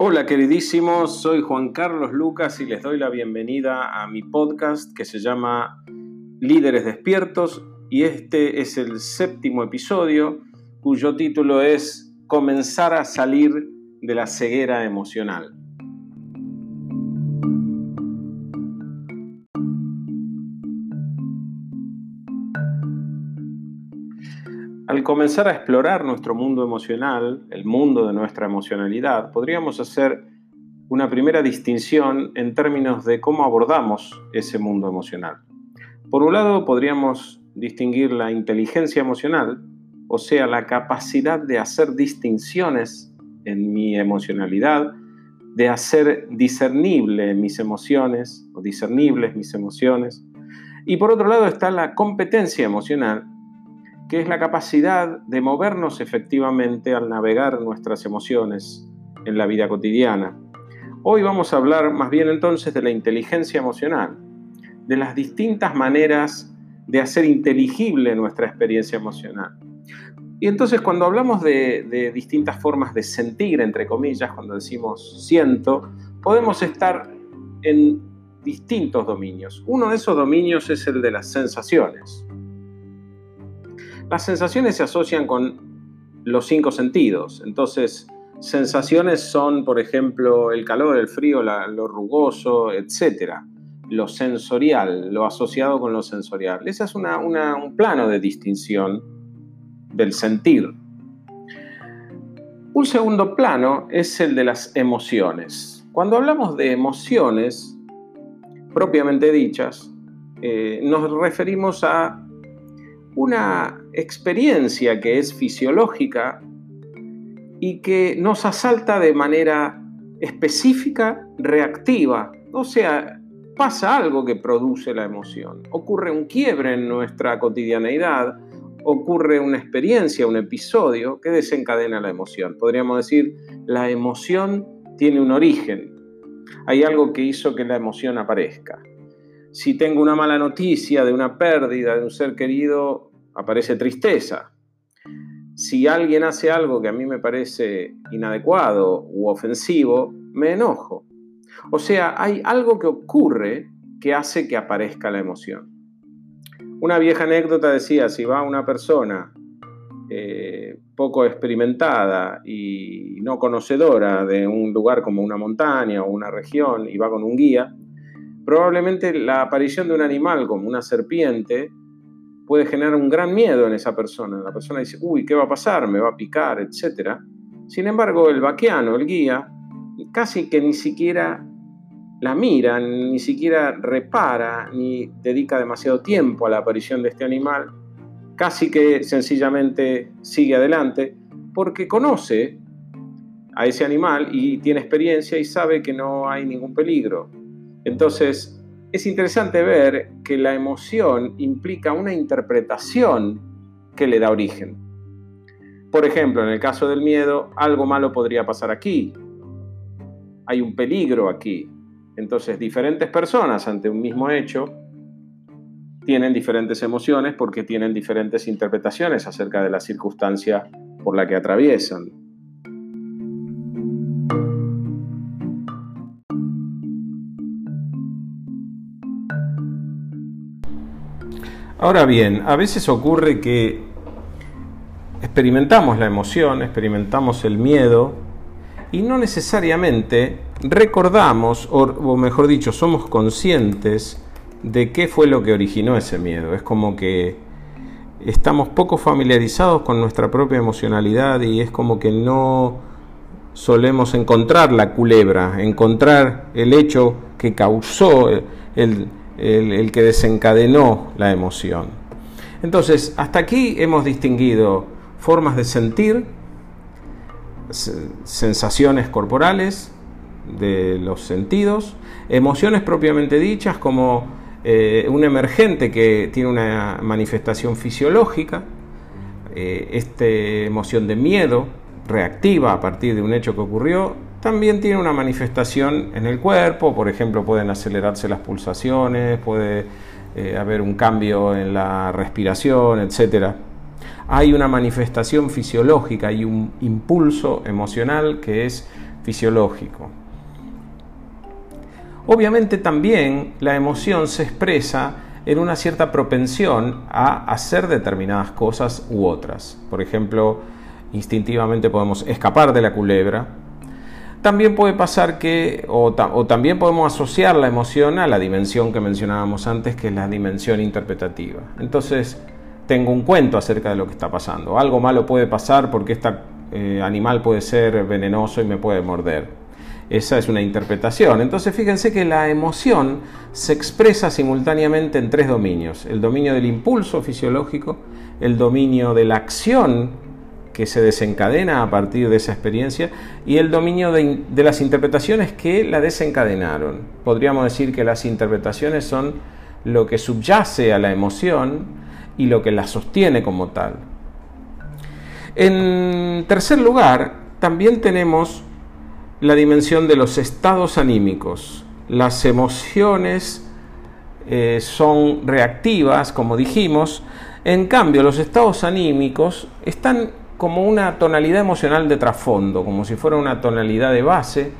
Hola queridísimos, soy Juan Carlos Lucas y les doy la bienvenida a mi podcast que se llama Líderes Despiertos y este es el séptimo episodio cuyo título es Comenzar a salir de la ceguera emocional. Al comenzar a explorar nuestro mundo emocional, el mundo de nuestra emocionalidad, podríamos hacer una primera distinción en términos de cómo abordamos ese mundo emocional. Por un lado, podríamos distinguir la inteligencia emocional, o sea, la capacidad de hacer distinciones en mi emocionalidad, de hacer discernible mis emociones o discernibles mis emociones. Y por otro lado está la competencia emocional, que es la capacidad de movernos efectivamente al navegar nuestras emociones en la vida cotidiana. Hoy vamos a hablar más bien entonces de la inteligencia emocional, de las distintas maneras de hacer inteligible nuestra experiencia emocional. Y entonces cuando hablamos de, distintas formas de sentir, entre comillas, cuando decimos siento, podemos estar en distintos dominios. Uno de esos dominios es el de las sensaciones. Las sensaciones se asocian con los cinco sentidos. Entonces, sensaciones son, por ejemplo, el calor, el frío, lo rugoso, etc. Lo sensorial, lo asociado con lo sensorial. Ese es un plano de distinción del sentir. Un segundo plano es el de las emociones. Cuando hablamos de emociones propiamente dichas, eh, nos referimos a una experiencia que es fisiológica y que nos asalta de manera específica, reactiva. O sea, pasa algo que produce la emoción. Ocurre un quiebre en nuestra cotidianeidad, ocurre una experiencia, un episodio que desencadena la emoción. Podríamos decir, la emoción tiene un origen. Hay algo que hizo que la emoción aparezca. Si tengo una mala noticia de una pérdida de un ser querido, aparece tristeza. Si alguien hace algo que a mí me parece inadecuado u ofensivo, me enojo. O sea, hay algo que ocurre que hace que aparezca la emoción. Una vieja anécdota decía, si va una persona eh, poco experimentada y no conocedora de un lugar como una montaña o una región y va con un guía, probablemente la aparición de un animal como una serpiente puede generar un gran miedo en esa persona. La persona dice, uy, ¿qué va a pasar? ¿Me va a picar? Etcétera. Sin embargo, el vaqueano, el guía, casi que ni siquiera la mira, ni siquiera repara, ni dedica demasiado tiempo a la aparición de este animal, casi que sencillamente sigue adelante porque conoce a ese animal y tiene experiencia y sabe que no hay ningún peligro. Entonces, es interesante ver que la emoción implica una interpretación que le da origen. Por ejemplo, en el caso del miedo, algo malo podría pasar aquí. Hay un peligro aquí. Entonces, diferentes personas ante un mismo hecho tienen diferentes emociones porque tienen diferentes interpretaciones acerca de la circunstancia por la que atraviesan. Ahora bien, a veces ocurre que experimentamos la emoción, experimentamos el miedo y no necesariamente recordamos, o, mejor dicho, somos conscientes de qué fue lo que originó ese miedo. Es como que estamos poco familiarizados con nuestra propia emocionalidad y es como que no solemos encontrar la culebra, encontrar el hecho que causó el, el, que desencadenó la emoción. Entonces, hasta aquí hemos distinguido formas de sentir, sensaciones corporales de los sentidos, emociones propiamente dichas como eh, un emergente que tiene una manifestación fisiológica, eh, esta emoción de miedo reactiva a partir de un hecho que ocurrió, también tiene una manifestación en el cuerpo, por ejemplo, pueden acelerarse las pulsaciones, puede eh, haber un cambio en la respiración, etc. hay una manifestación fisiológica y un impulso emocional que es fisiológico. Obviamente también la emoción se expresa en una cierta propensión a hacer determinadas cosas u otras. Por ejemplo, instintivamente podemos escapar de la culebra, también puede pasar que, o, también podemos asociar la emoción a la dimensión que mencionábamos antes, que es la dimensión interpretativa. Entonces, tengo un cuento acerca de lo que está pasando. Algo malo puede pasar porque este animal puede ser venenoso y me puede morder. Esa es una interpretación. Entonces fíjense que la emoción se expresa simultáneamente en tres dominios. El dominio del impulso fisiológico, el dominio de la acción que se desencadena a partir de esa experiencia y el dominio de, las interpretaciones que la desencadenaron. Podríamos decir que las interpretaciones son lo que subyace a la emoción y lo que la sostiene como tal. En tercer lugar, también tenemos la dimensión de los estados anímicos. Las emociones eh, son reactivas, como dijimos, en cambio los estados anímicos están como una tonalidad emocional de trasfondo, como si fuera una tonalidad de base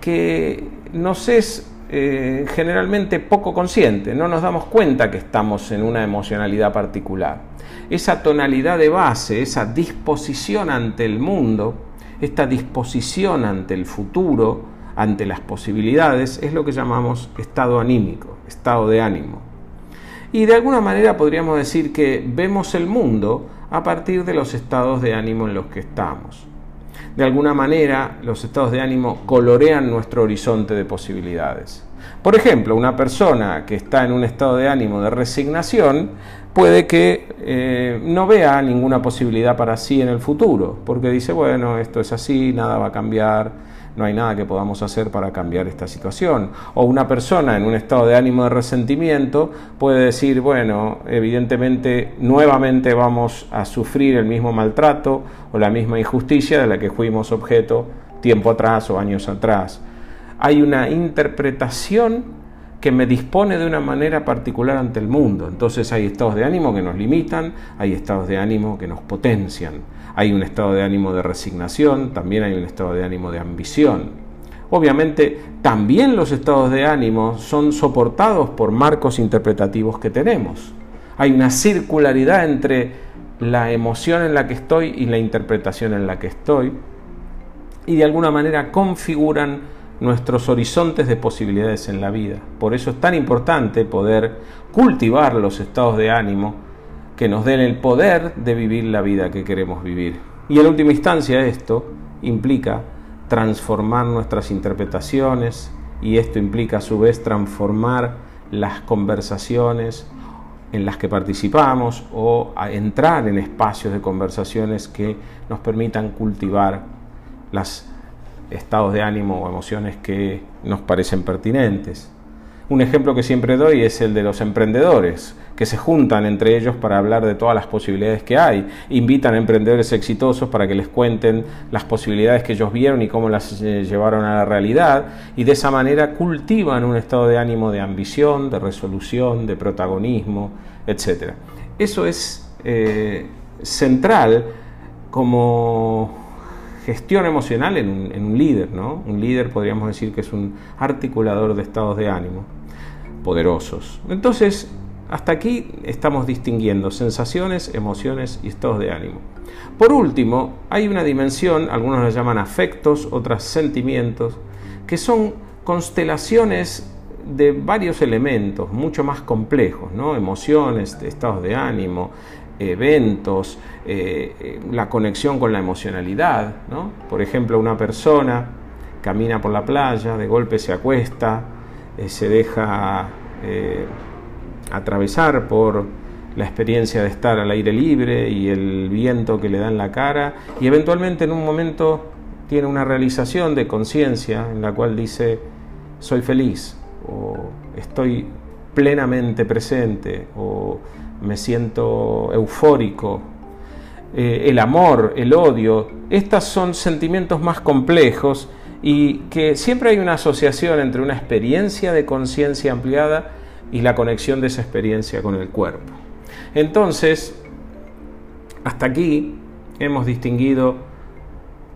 que nos es eh, generalmente poco consciente, no nos damos cuenta que estamos en una emocionalidad particular. Esa tonalidad de base, esa disposición ante el mundo, esta disposición ante el futuro, ante las posibilidades, es lo que llamamos estado anímico, estado de ánimo. Y de alguna manera podríamos decir que vemos el mundo a partir de los estados de ánimo en los que estamos. De alguna manera, los estados de ánimo colorean nuestro horizonte de posibilidades. Por ejemplo, una persona que está en un estado de ánimo de resignación puede que eh, no vea ninguna posibilidad para sí en el futuro, porque dice, bueno, esto es así, nada va a cambiar, no hay nada que podamos hacer para cambiar esta situación. O una persona en un estado de ánimo de resentimiento puede decir, bueno, evidentemente nuevamente vamos a sufrir el mismo maltrato o la misma injusticia de la que fuimos objeto tiempo atrás o años atrás. Hay una interpretación que me dispone de una manera particular ante el mundo. Entonces hay estados de ánimo que nos limitan, hay estados de ánimo que nos potencian. Hay un estado de ánimo de resignación, también hay un estado de ánimo de ambición. Obviamente, también los estados de ánimo son soportados por marcos interpretativos que tenemos. Hay una circularidad entre la emoción en la que estoy y la interpretación en la que estoy, y de alguna manera configuran nuestros horizontes de posibilidades en la vida. Por eso es tan importante poder cultivar los estados de ánimo que nos den el poder de vivir la vida que queremos vivir. Y en última instancia esto implica transformar nuestras interpretaciones y esto implica a su vez transformar las conversaciones en las que participamos o entrar en espacios de conversaciones que nos permitan cultivar los estados de ánimo o emociones que nos parecen pertinentes. Un ejemplo que siempre doy es el de los emprendedores, que se juntan entre ellos para hablar de todas las posibilidades que hay. Invitan a emprendedores exitosos para que les cuenten las posibilidades que ellos vieron y cómo las eh, llevaron a la realidad. Y de esa manera cultivan un estado de ánimo de ambición, de resolución, de protagonismo, etc. Eso es eh, central como gestión emocional en un, líder, ¿no? Un líder podríamos decir que es un articulador de estados de ánimo poderosos. Entonces, hasta aquí estamos distinguiendo sensaciones, emociones y estados de ánimo. Por último, hay una dimensión, algunos la llaman afectos, otras sentimientos, que son constelaciones de varios elementos mucho más complejos, ¿no? emociones, estados de ánimo, eventos, eh, eh, la conexión con la emocionalidad. Por ejemplo, una persona camina por la playa, de golpe se acuesta, eh, se deja atravesar por la experiencia de estar al aire libre y el viento que le da en la cara y eventualmente en un momento tiene una realización de conciencia en la cual dice soy feliz o estoy plenamente presente o me siento eufórico. Eh, el amor, el odio, estos son sentimientos más complejos y que siempre hay una asociación entre una experiencia de conciencia ampliada y la conexión de esa experiencia con el cuerpo. Entonces, Hasta aquí hemos distinguido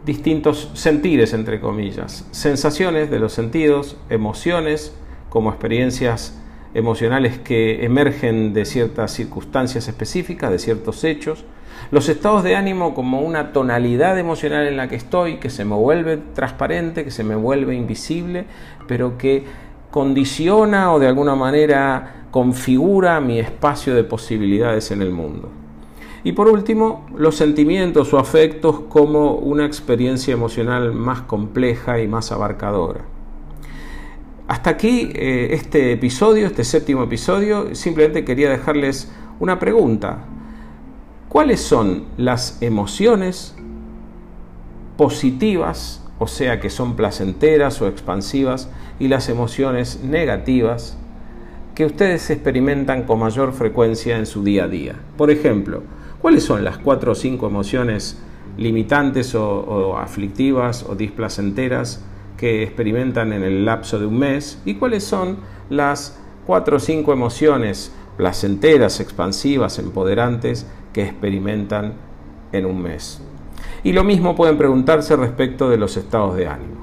distintos sentires, entre comillas, sensaciones de los sentidos, emociones como experiencias emocionales que emergen de ciertas circunstancias específicas, de ciertos hechos, los estados de ánimo como una tonalidad emocional en la que estoy, que se me vuelve transparente, que se me vuelve invisible, pero que condiciona o de alguna manera configura mi espacio de posibilidades en el mundo. Y por último, los sentimientos o afectos como una experiencia emocional más compleja y más abarcadora. Hasta aquí eh, este episodio, este séptimo episodio, simplemente quería dejarles una pregunta. ¿Cuáles son las emociones positivas, o sea que son placenteras o expansivas, y las emociones negativas que ustedes experimentan con mayor frecuencia en su día a día? Por ejemplo, ¿Cuáles son las cuatro o cinco emociones limitantes o, aflictivas o displacenteras que experimentan en el lapso de un mes? ¿Y cuáles son las cuatro o cinco emociones placenteras, expansivas, empoderantes que experimentan en un mes? Y lo mismo pueden preguntarse respecto de los estados de ánimo.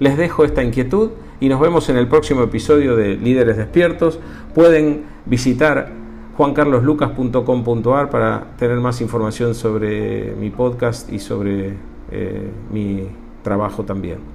Les dejo esta inquietud y nos vemos en el próximo episodio de Líderes Despiertos. Pueden visitar juancarloslucas.com.ar para tener más información sobre mi podcast y sobre eh, mi trabajo también.